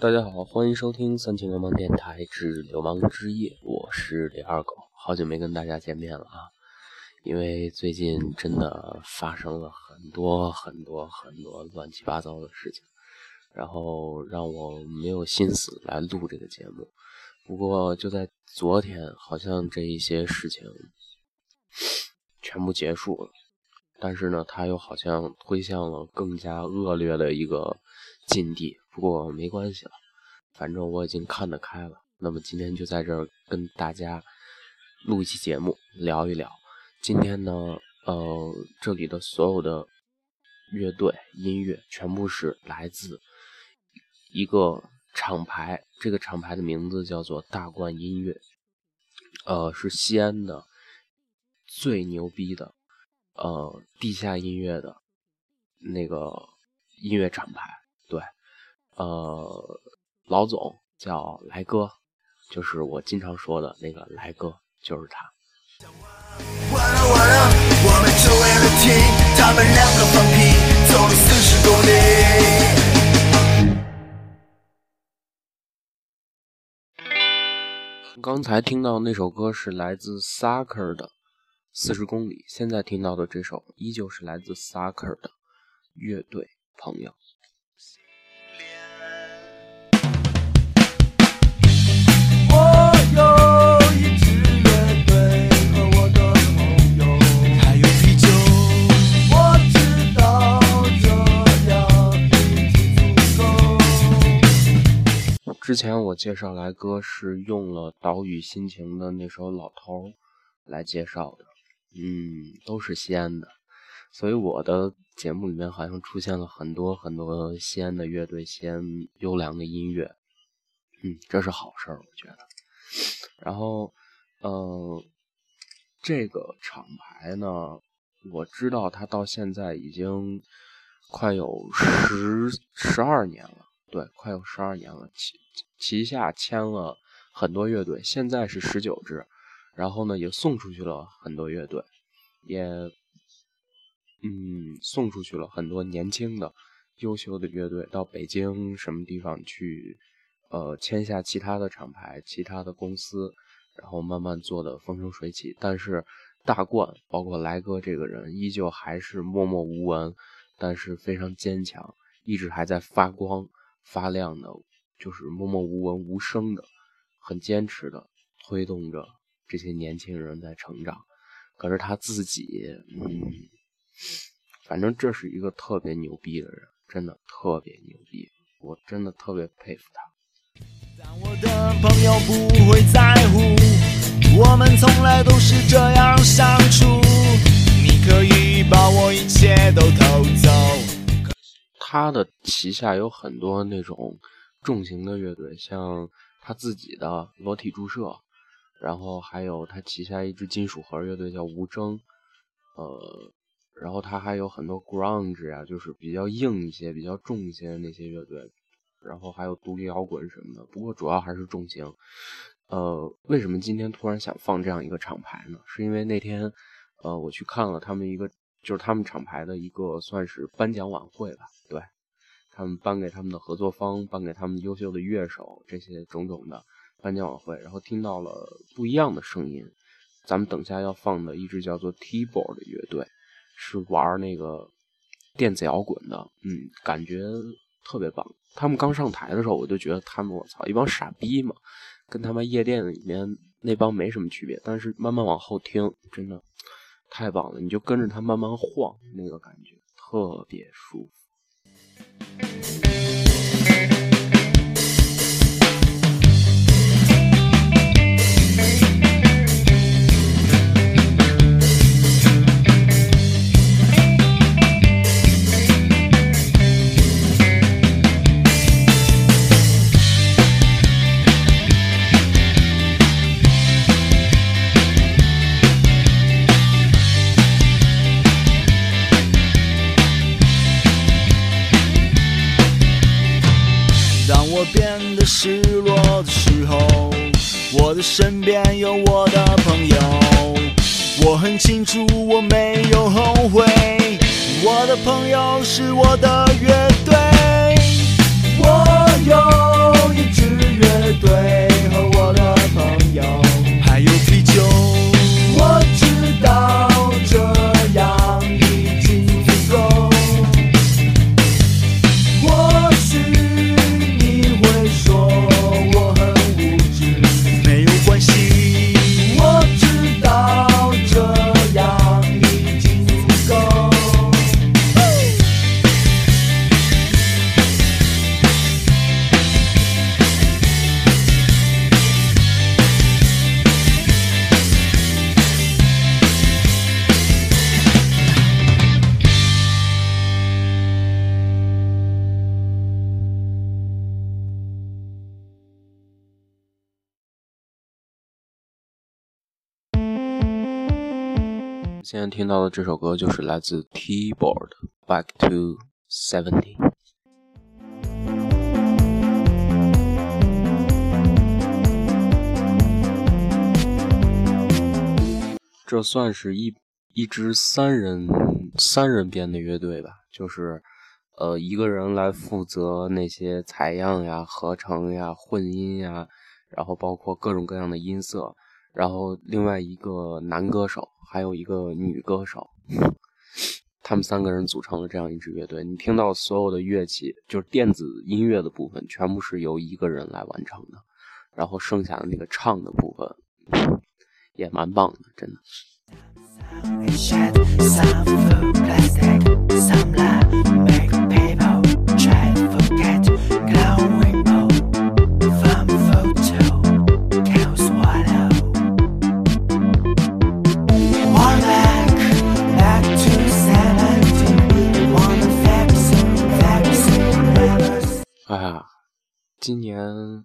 大家好，欢迎收听三清流氓电台之流氓之夜，我是李二狗，好久没跟大家见面了啊！因为最近真的发生了很多很多很多乱七八糟的事情，然后让我没有心思来录这个节目。不过就在昨天，好像这一些事情全部结束了，但是呢，他又好像推向了更加恶劣的一个境地。不过没关系了，反正我已经看得开了。那么今天就在这儿跟大家录一期节目，聊一聊。今天呢，呃，这里的所有的乐队音乐全部是来自一个厂牌，这个厂牌的名字叫做大冠音乐，呃，是西安的最牛逼的呃地下音乐的那个音乐厂牌，呃，老总叫来哥，就是我经常说的那个来哥，就是他。刚才听到那首歌是来自 Sucker 的《四十公里》，现在听到的这首依旧是来自 Sucker 的乐队朋友。之前我介绍来哥是用了岛屿心情的那首老头来介绍的，嗯，都是西安的，所以我的节目里面好像出现了很多很多西安的乐队，西安优良的音乐，嗯，这是好事儿，我觉得。然后，呃，这个厂牌呢，我知道它到现在已经快有十十二年了。对，快有十二年了，旗旗下签了很多乐队，现在是十九支，然后呢也送出去了很多乐队，也嗯送出去了很多年轻的优秀的乐队到北京什么地方去，呃签下其他的厂牌、其他的公司，然后慢慢做的风生水起。但是大冠包括来哥这个人依旧还是默默无闻，但是非常坚强，一直还在发光。发亮的，就是默默无闻、无声的，很坚持的推动着这些年轻人在成长。可是他自己，嗯，反正这是一个特别牛逼的人，真的特别牛逼，我真的特别佩服他。但我的朋友不会在乎，我们从来都是这样相处。你可以把我一切都偷走。他的旗下有很多那种重型的乐队，像他自己的裸体注射，然后还有他旗下一支金属核乐队叫无争，呃，然后他还有很多 grunge 呀，就是比较硬一些、比较重一些的那些乐队，然后还有独立摇滚什么的。不过主要还是重型。呃，为什么今天突然想放这样一个厂牌呢？是因为那天，呃，我去看了他们一个。就是他们厂牌的一个算是颁奖晚会吧，对他们颁给他们的合作方，颁给他们优秀的乐手这些种种的颁奖晚会，然后听到了不一样的声音。咱们等下要放的一支叫做 T-Board 的乐队，是玩那个电子摇滚的，嗯，感觉特别棒。他们刚上台的时候，我就觉得他们，我操，一帮傻逼嘛，跟他们夜店里面那帮没什么区别。但是慢慢往后听，真的。太棒了，你就跟着它慢慢晃，那个感觉特别舒服。失落的时候我的身边有我的朋友我很清楚我没有后悔我的朋友是我的乐队。我有一支乐队和我的朋友。还有啤酒。我现在听到的这首歌就是来自 T-Board Back to Seventy。这算是一一支三人三人编的乐队吧，就是呃一个人来负责那些采样呀、合成呀、混音呀，然后包括各种各样的音色。然后另外一个男歌手，还有一个女歌手，他们三个人组成了这样一支乐队。你听到所有的乐器，就是电子音乐的部分，全部是由一个人来完成的。然后剩下的那个唱的部分，也蛮棒的，真的。今年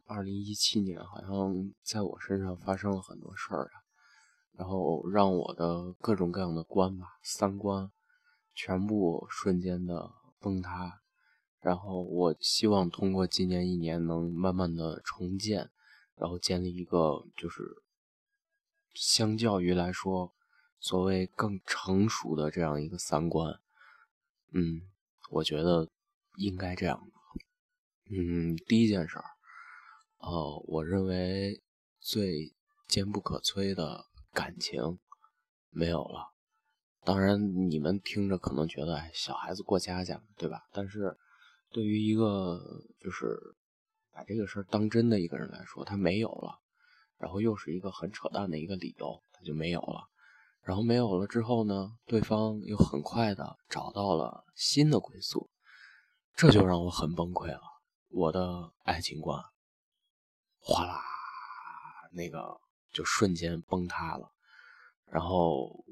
二零一七年，好像在我身上发生了很多事儿啊，然后让我的各种各样的观吧，三观全部瞬间的崩塌。然后我希望通过今年一年能慢慢的重建，然后建立一个就是相较于来说，所谓更成熟的这样一个三观。嗯，我觉得应该这样。嗯，第一件事儿，呃，我认为最坚不可摧的感情没有了。当然，你们听着可能觉得，哎，小孩子过家家，对吧？但是，对于一个就是把这个事儿当真的一个人来说，他没有了，然后又是一个很扯淡的一个理由，他就没有了。然后没有了之后呢，对方又很快的找到了新的归宿，这就让我很崩溃了。我的爱情观，哗啦，那个就瞬间崩塌了。然后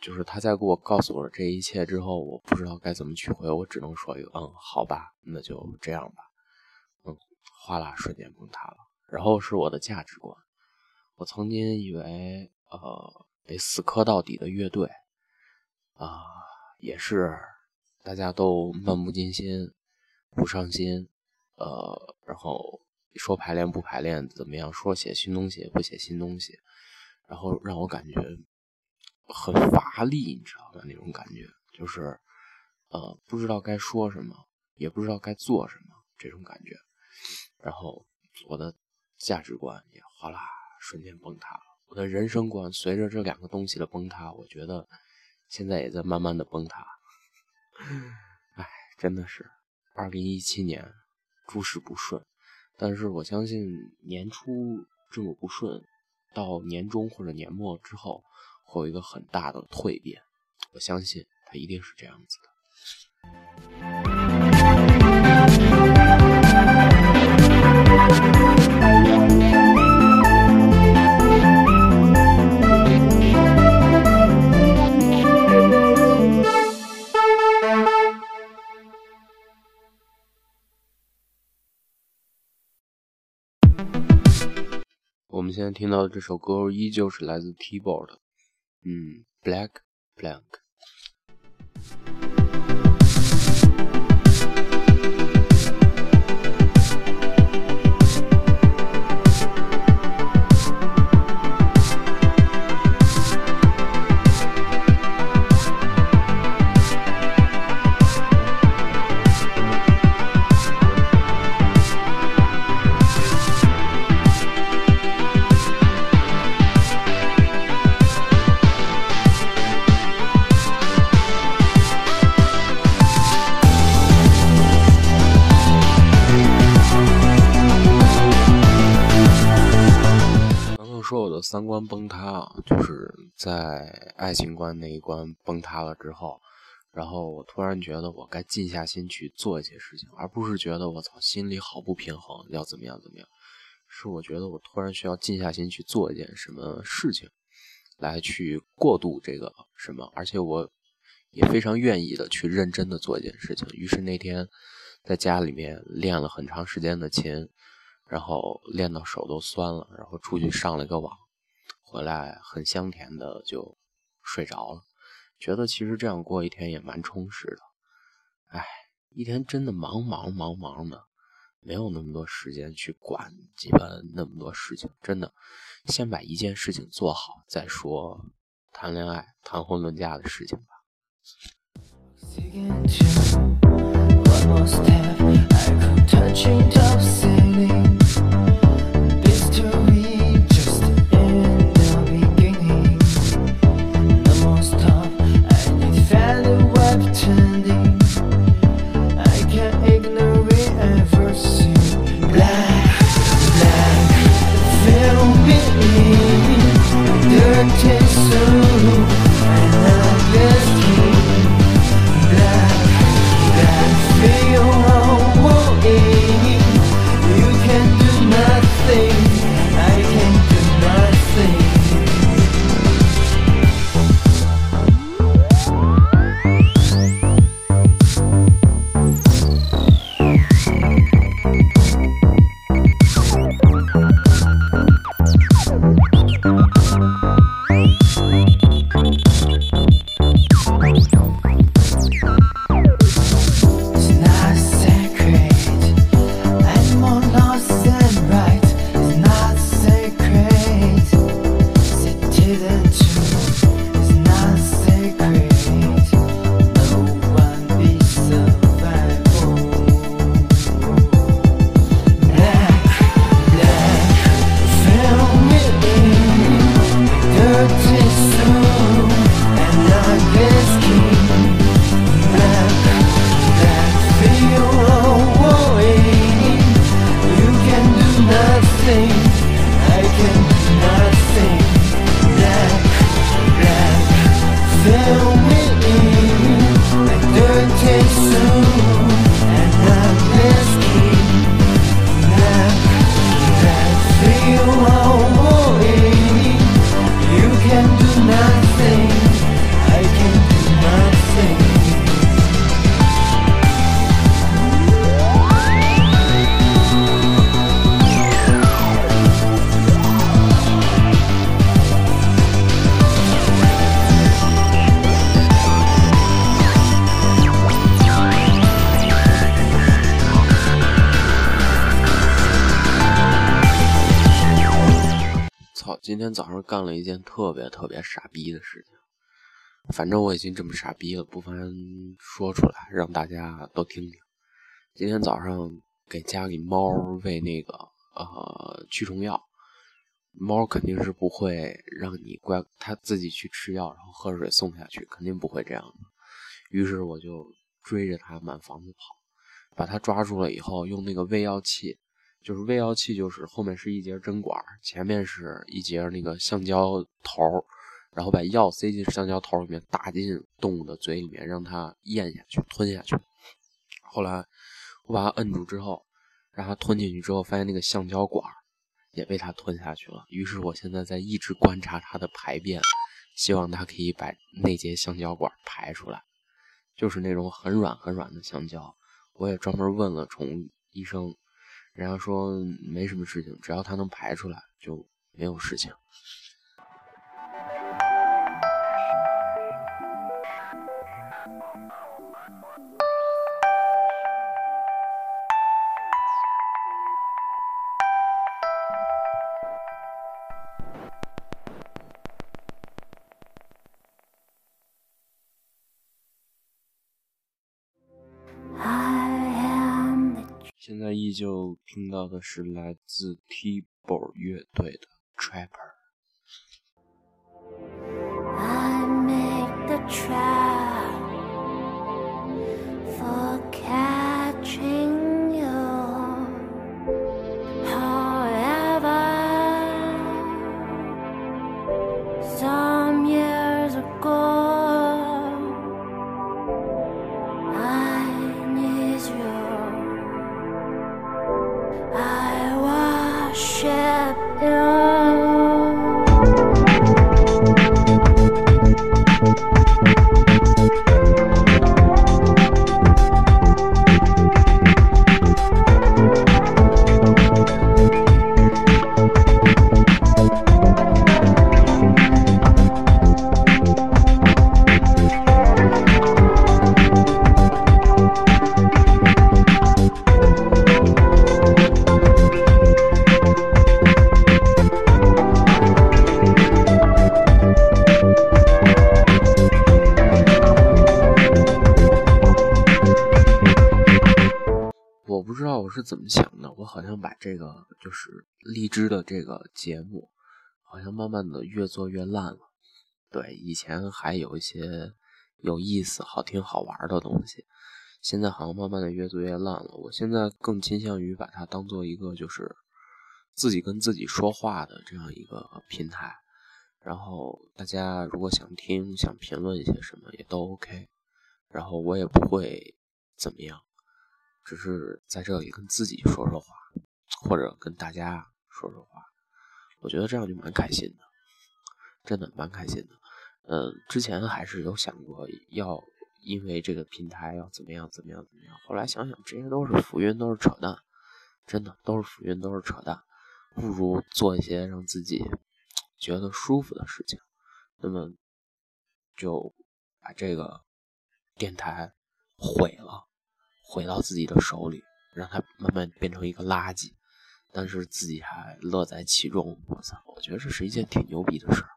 就是他在给我告诉我这一切之后，我不知道该怎么取回，我只能说一个嗯，好吧，那就这样吧。嗯，哗啦，瞬间崩塌了。然后是我的价值观，我曾经以为呃，得死磕到底的乐队啊，也是大家都漫不经心，不上心。呃，然后说排练不排练怎么样？说写新东西不写新东西，然后让我感觉很乏力，你知道吧？那种感觉就是，呃，不知道该说什么，也不知道该做什么，这种感觉。然后我的价值观也哗啦瞬间崩塌了，我的人生观随着这两个东西的崩塌，我觉得现在也在慢慢的崩塌。哎，真的是，二零一七年。诸事不顺，但是我相信年初这么不顺，到年终或者年末之后会有一个很大的蜕变。我相信它一定是这样子的。现在听到的这首歌依旧是来自 T-Board，嗯，Black Blank。在爱情观那一关崩塌了之后，然后我突然觉得我该静下心去做一些事情，而不是觉得我操心里好不平衡，要怎么样怎么样，是我觉得我突然需要静下心去做一件什么事情，来去过渡这个什么，而且我也非常愿意的去认真的做一件事情。于是那天在家里面练了很长时间的琴，然后练到手都酸了，然后出去上了一个网。回来很香甜的就睡着了，觉得其实这样过一天也蛮充实的。哎，一天真的忙忙忙忙的，没有那么多时间去管鸡巴那么多事情。真的，先把一件事情做好再说谈恋爱、谈婚论嫁的事情吧。今天早上干了一件特别特别傻逼的事情，反正我已经这么傻逼了，不妨说出来让大家都听听。今天早上给家里猫喂那个呃驱虫药，猫肯定是不会让你乖，它自己去吃药，然后喝水送下去，肯定不会这样的。于是我就追着它满房子跑，把它抓住了以后，用那个喂药器。就是喂药器，就是后面是一节针管，前面是一节那个橡胶头，然后把药塞进橡胶头里面，打进动物的嘴里面，让它咽下去、吞下去。后来我把它摁住之后，让它吞进去之后，发现那个橡胶管也被它吞下去了。于是我现在在一直观察它的排便，希望它可以把那节橡胶管排出来，就是那种很软很软的橡胶。我也专门问了宠物医生。人家说没什么事情，只要他能排出来就没有事情。就听到的是来自 t i b o r 乐队的 Trapper。这个就是荔枝的这个节目，好像慢慢的越做越烂了。对，以前还有一些有意思、好听、好玩的东西，现在好像慢慢的越做越烂了。我现在更倾向于把它当做一个就是自己跟自己说话的这样一个平台。然后大家如果想听、想评论一些什么也都 OK，然后我也不会怎么样，只是在这里跟自己说说话，或者跟大家说说话，我觉得这样就蛮开心的，真的蛮开心的。嗯，之前还是有想过要因为这个平台要怎么样怎么样怎么样，后来想想这些都是浮云，都是扯淡，真的都是浮云，都是扯淡，不如做一些让自己。觉得舒服的事情，那么就把这个电台毁了，毁到自己的手里，让它慢慢变成一个垃圾，但是自己还乐在其中。我操，我觉得这是一件挺牛逼的事儿。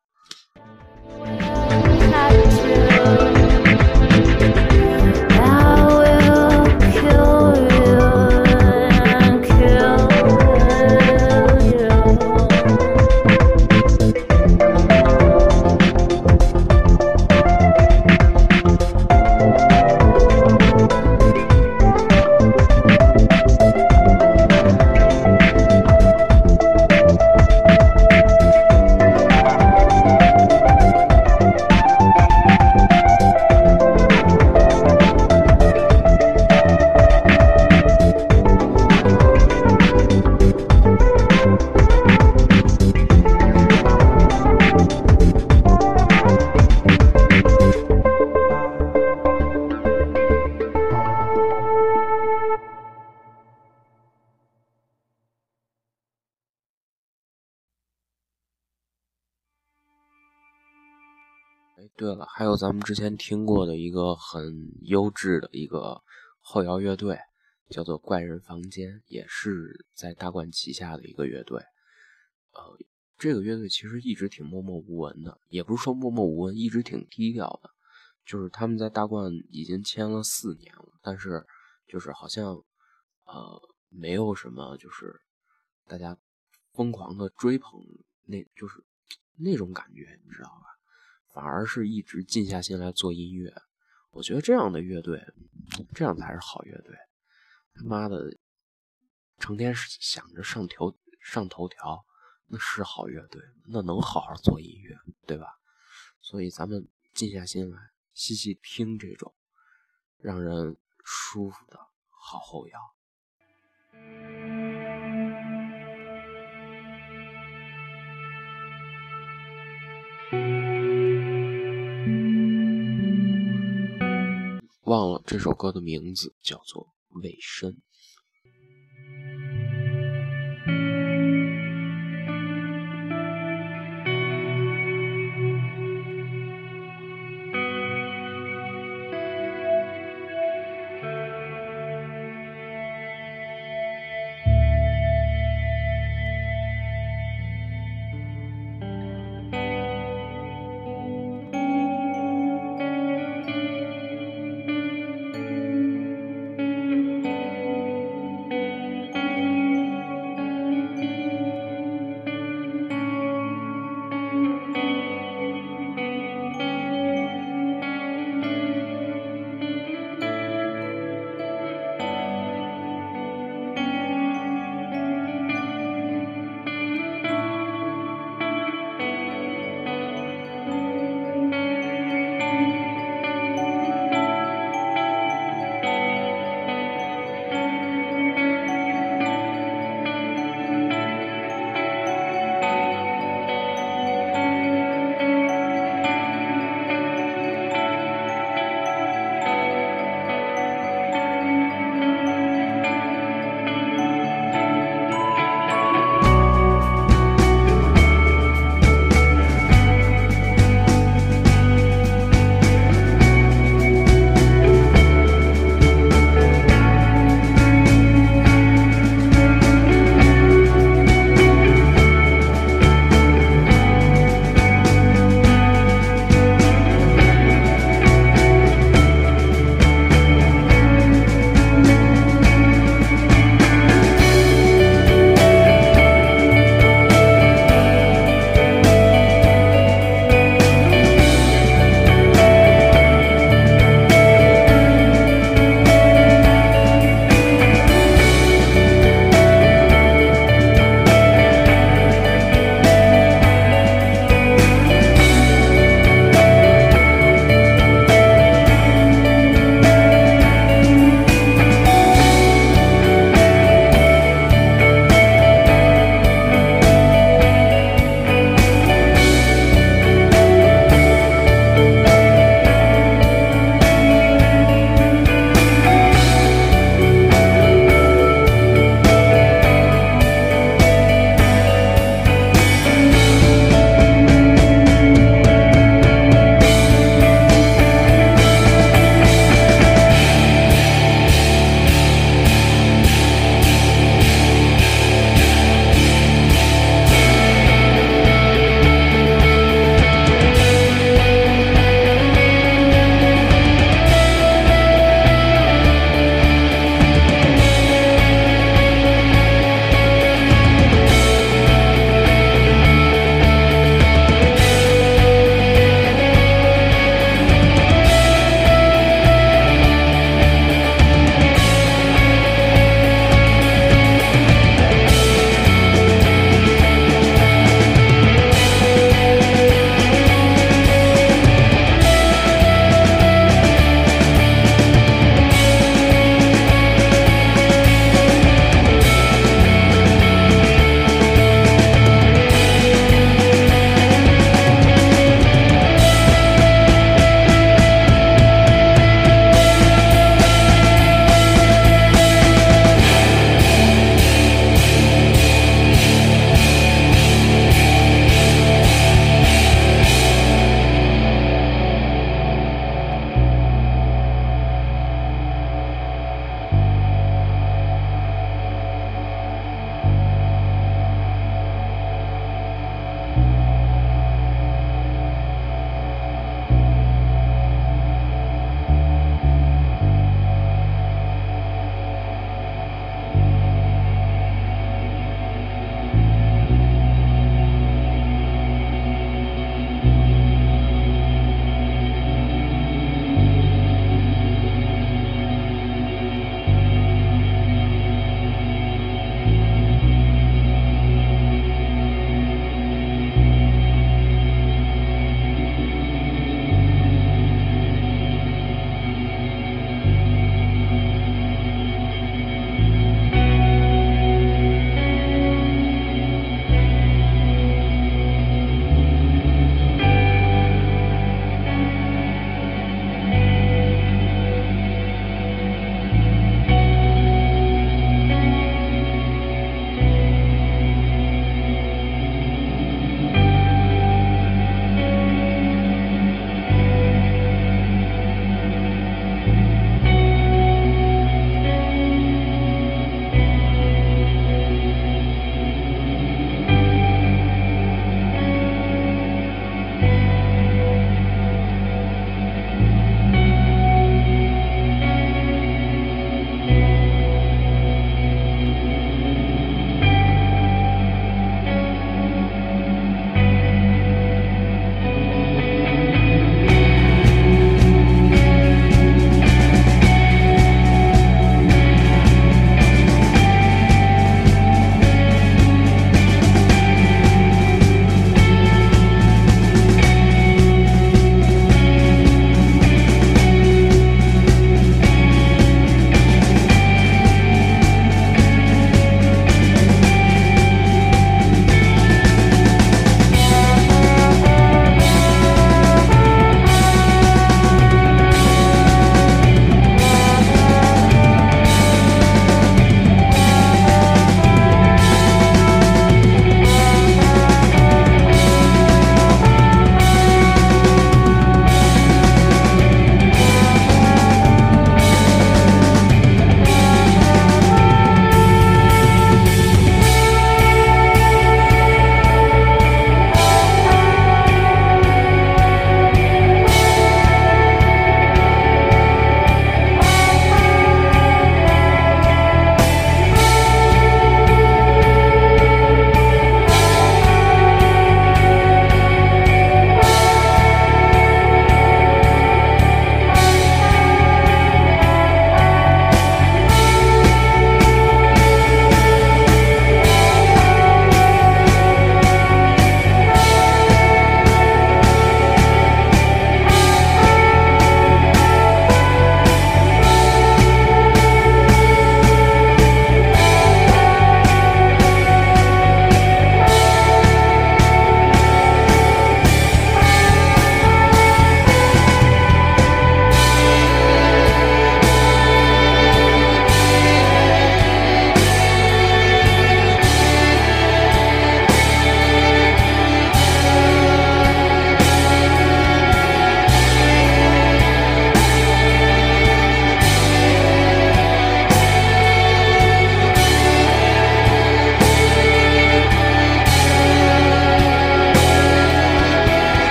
之前听过的一个很优质的一个后摇乐队，叫做怪人房间，也是在大冠旗下的一个乐队。呃，这个乐队其实一直挺默默无闻的，也不是说默默无闻，一直挺低调的。就是他们在大冠已经签了四年了，但是就是好像呃没有什么就是大家疯狂的追捧，那就是那种感觉，你知道吧？反而是一直静下心来做音乐，我觉得这样的乐队，这样才是好乐队。他妈的，成天想着上头上头条，那是好乐队，那能好好做音乐，对吧？所以咱们静下心来，细细听这种让人舒服的好后摇。忘了这首歌的名字，叫做《尾声》。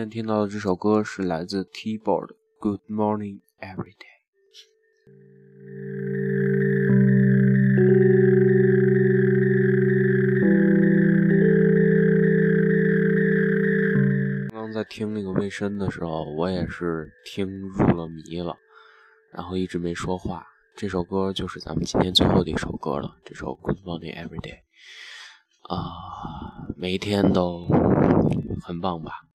现在听到的这首歌是来自 T-Board《Good Morning Every Day》。刚刚在听那个卫生的时候，我也是听入了迷了，然后一直没说话。这首歌就是咱们今天最后的一首歌了，这首《Good Morning Every Day》啊，每一天都很棒吧。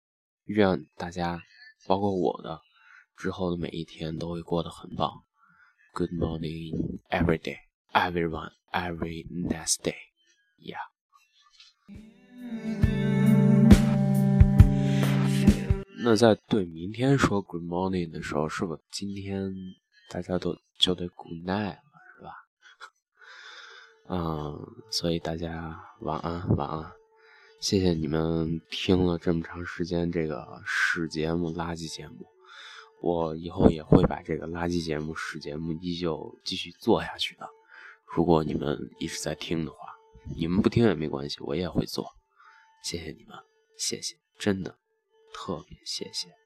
愿大家，包括我的，之后的每一天都会过得很棒。Good morning, every day, everyone, every next day. Yeah. 那在对明天说 Good morning 的时候，是不是今天大家都就得 Good night 了，是吧？嗯，所以大家晚安，晚安。谢谢你们听了这么长时间这个屎节目、垃圾节目，我以后也会把这个垃圾节目、屎节目依旧继续做下去的。如果你们一直在听的话，你们不听也没关系，我也会做。谢谢你们，谢谢，真的特别谢谢。